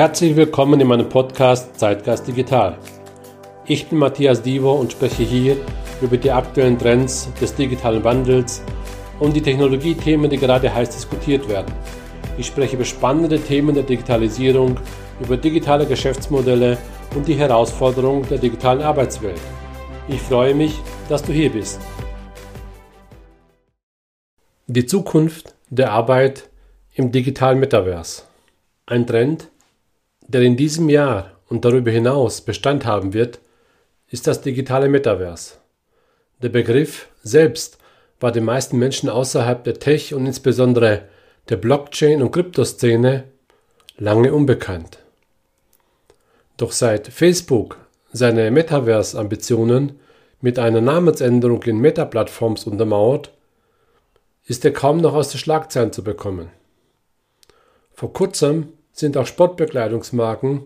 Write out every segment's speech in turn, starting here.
Herzlich willkommen in meinem Podcast Zeitgeist Digital. Ich bin Matthias Divo und spreche hier über die aktuellen Trends des digitalen Wandels und die Technologiethemen, die gerade heiß diskutiert werden. Ich spreche über spannende Themen der Digitalisierung, über digitale Geschäftsmodelle und die Herausforderungen der digitalen Arbeitswelt. Ich freue mich, dass du hier bist. Die Zukunft der Arbeit im digitalen Metaverse. Ein Trend, der in diesem Jahr und darüber hinaus Bestand haben wird, ist das digitale Metaverse. Der Begriff selbst war den meisten Menschen außerhalb der Tech- und insbesondere der Blockchain- und Kryptoszene lange unbekannt. Doch seit Facebook seine Metaverse-Ambitionen mit einer Namensänderung in Meta-Plattforms untermauert, ist er kaum noch aus den Schlagzeilen zu bekommen. Vor kurzem sind auch Sportbekleidungsmarken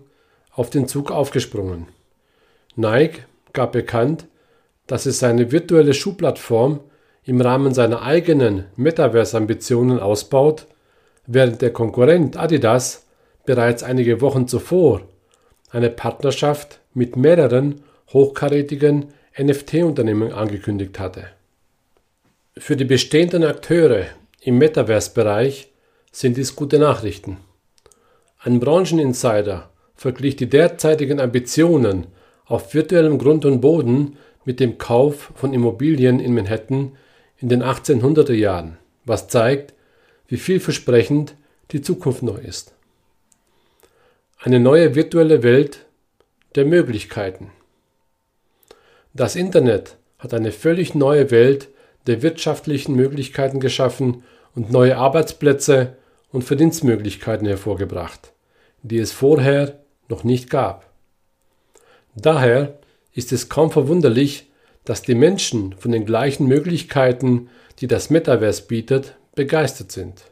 auf den Zug aufgesprungen. Nike gab bekannt, dass es seine virtuelle Schuhplattform im Rahmen seiner eigenen Metaverse-Ambitionen ausbaut, während der Konkurrent Adidas bereits einige Wochen zuvor eine Partnerschaft mit mehreren hochkarätigen NFT-Unternehmen angekündigt hatte. Für die bestehenden Akteure im Metaverse-Bereich sind dies gute Nachrichten. Ein Brancheninsider verglich die derzeitigen Ambitionen auf virtuellem Grund und Boden mit dem Kauf von Immobilien in Manhattan in den 1800er Jahren, was zeigt, wie vielversprechend die Zukunft noch ist. Eine neue virtuelle Welt der Möglichkeiten. Das Internet hat eine völlig neue Welt der wirtschaftlichen Möglichkeiten geschaffen und neue Arbeitsplätze und Verdienstmöglichkeiten hervorgebracht die es vorher noch nicht gab. Daher ist es kaum verwunderlich, dass die Menschen von den gleichen Möglichkeiten, die das Metaverse bietet, begeistert sind.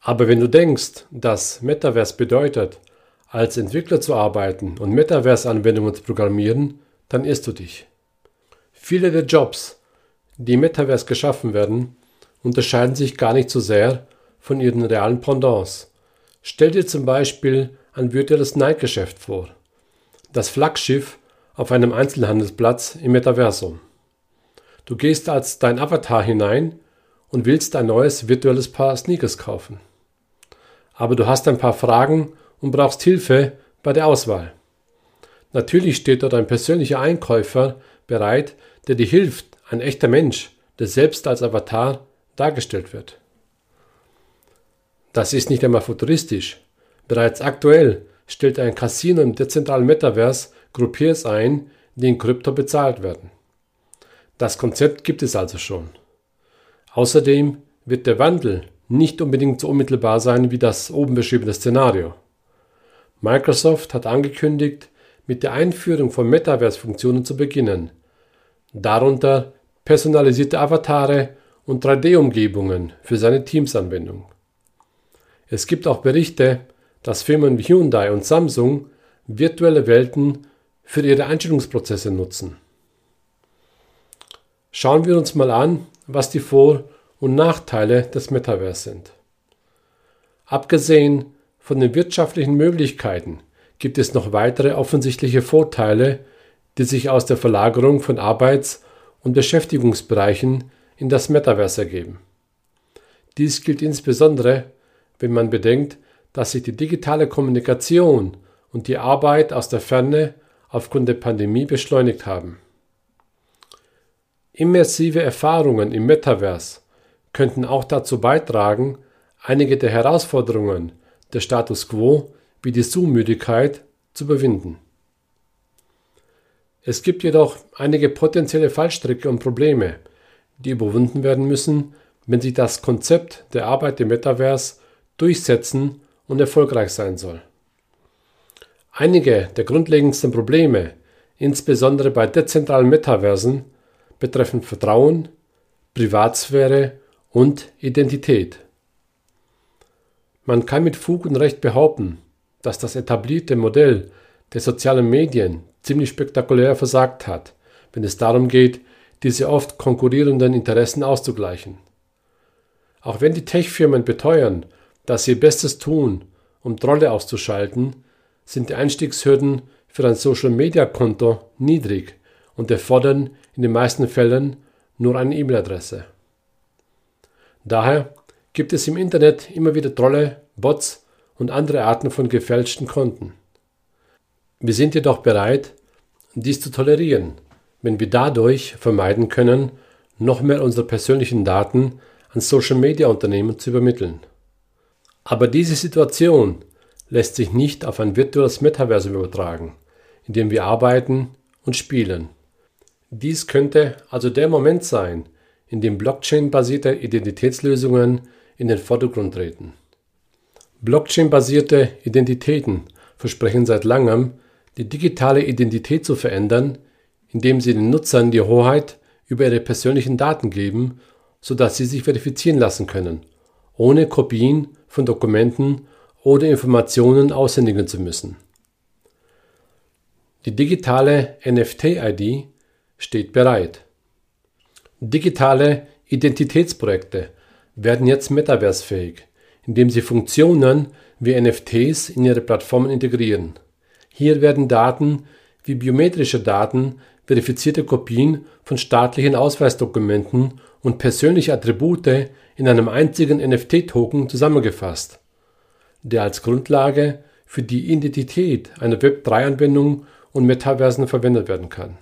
Aber wenn du denkst, dass Metaverse bedeutet, als Entwickler zu arbeiten und Metaverse-Anwendungen zu programmieren, dann irrst du dich. Viele der Jobs, die im Metaverse geschaffen werden, unterscheiden sich gar nicht so sehr von ihren realen Pendants Stell dir zum Beispiel ein virtuelles Nike-Geschäft vor, das Flaggschiff auf einem Einzelhandelsplatz im Metaversum. Du gehst als dein Avatar hinein und willst ein neues virtuelles Paar Sneakers kaufen. Aber du hast ein paar Fragen und brauchst Hilfe bei der Auswahl. Natürlich steht dort ein persönlicher Einkäufer bereit, der dir hilft, ein echter Mensch, der selbst als Avatar dargestellt wird. Das ist nicht einmal futuristisch. Bereits aktuell stellt ein Casino im dezentralen Metaverse Groupiers ein, die in Krypto bezahlt werden. Das Konzept gibt es also schon. Außerdem wird der Wandel nicht unbedingt so unmittelbar sein wie das oben beschriebene Szenario. Microsoft hat angekündigt, mit der Einführung von Metaverse-Funktionen zu beginnen, darunter personalisierte Avatare und 3D-Umgebungen für seine Teams-Anwendung. Es gibt auch Berichte, dass Firmen wie Hyundai und Samsung virtuelle Welten für ihre Einstellungsprozesse nutzen. Schauen wir uns mal an, was die Vor- und Nachteile des Metaverse sind. Abgesehen von den wirtschaftlichen Möglichkeiten gibt es noch weitere offensichtliche Vorteile, die sich aus der Verlagerung von Arbeits- und Beschäftigungsbereichen in das Metaverse ergeben. Dies gilt insbesondere wenn man bedenkt, dass sich die digitale Kommunikation und die Arbeit aus der Ferne aufgrund der Pandemie beschleunigt haben. Immersive Erfahrungen im Metaverse könnten auch dazu beitragen, einige der Herausforderungen der Status quo wie die Zoom-Müdigkeit zu überwinden. Es gibt jedoch einige potenzielle Fallstricke und Probleme, die überwunden werden müssen, wenn sich das Konzept der Arbeit im Metaverse durchsetzen und erfolgreich sein soll. Einige der grundlegendsten Probleme, insbesondere bei dezentralen Metaversen, betreffen Vertrauen, Privatsphäre und Identität. Man kann mit Fug und Recht behaupten, dass das etablierte Modell der sozialen Medien ziemlich spektakulär versagt hat, wenn es darum geht, diese oft konkurrierenden Interessen auszugleichen. Auch wenn die Tech-Firmen beteuern, dass sie ihr Bestes tun, um Trolle auszuschalten, sind die Einstiegshürden für ein Social-Media-Konto niedrig und erfordern in den meisten Fällen nur eine E-Mail-Adresse. Daher gibt es im Internet immer wieder Trolle, Bots und andere Arten von gefälschten Konten. Wir sind jedoch bereit, dies zu tolerieren, wenn wir dadurch vermeiden können, noch mehr unsere persönlichen Daten an Social-Media-Unternehmen zu übermitteln. Aber diese Situation lässt sich nicht auf ein virtuelles Metaversum übertragen, in dem wir arbeiten und spielen. Dies könnte also der Moment sein, in dem Blockchain-basierte Identitätslösungen in den Vordergrund treten. Blockchain-basierte Identitäten versprechen seit langem, die digitale Identität zu verändern, indem sie den Nutzern die Hoheit über ihre persönlichen Daten geben, sodass sie sich verifizieren lassen können, ohne Kopien von Dokumenten oder Informationen aushändigen zu müssen. Die digitale NFT-ID steht bereit. Digitale Identitätsprojekte werden jetzt metaversefähig, indem sie Funktionen wie NFTs in ihre Plattformen integrieren. Hier werden Daten wie biometrische Daten, verifizierte Kopien von staatlichen Ausweisdokumenten und persönliche Attribute in einem einzigen NFT-Token zusammengefasst, der als Grundlage für die Identität einer Web3-Anwendung und Metaversen verwendet werden kann.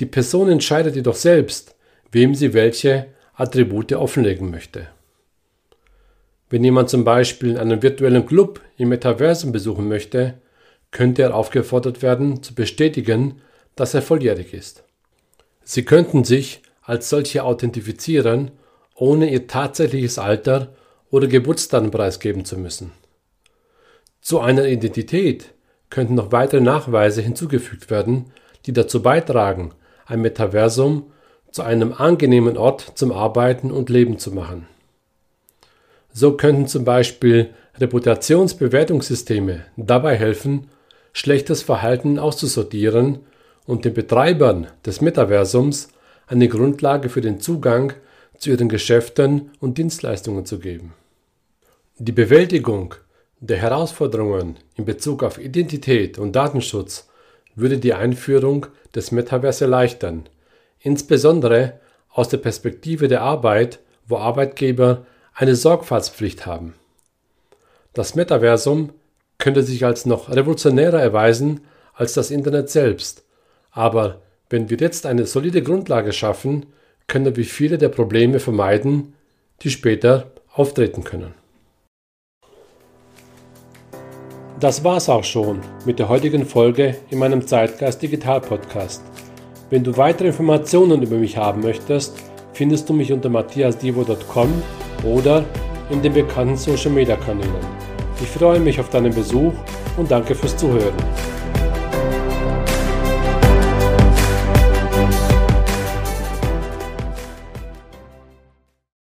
Die Person entscheidet jedoch selbst, wem sie welche Attribute offenlegen möchte. Wenn jemand zum Beispiel einen virtuellen Club im Metaversum besuchen möchte, könnte er aufgefordert werden, zu bestätigen, dass er volljährig ist. Sie könnten sich als solche authentifizieren, ohne ihr tatsächliches Alter oder Geburtsdatum preisgeben zu müssen. Zu einer Identität könnten noch weitere Nachweise hinzugefügt werden, die dazu beitragen, ein Metaversum zu einem angenehmen Ort zum Arbeiten und Leben zu machen. So könnten zum Beispiel Reputationsbewertungssysteme dabei helfen, schlechtes Verhalten auszusortieren und den Betreibern des Metaversums eine Grundlage für den Zugang zu ihren Geschäften und Dienstleistungen zu geben. Die Bewältigung der Herausforderungen in Bezug auf Identität und Datenschutz würde die Einführung des Metaverse erleichtern, insbesondere aus der Perspektive der Arbeit, wo Arbeitgeber eine Sorgfaltspflicht haben. Das Metaversum könnte sich als noch revolutionärer erweisen als das Internet selbst, aber wenn wir jetzt eine solide Grundlage schaffen, können wir viele der Probleme vermeiden, die später auftreten können. Das war's auch schon mit der heutigen Folge in meinem Zeitgeist Digital Podcast. Wenn du weitere Informationen über mich haben möchtest, findest du mich unter matthiasdivo.com oder in den bekannten Social Media Kanälen. Ich freue mich auf deinen Besuch und danke fürs Zuhören.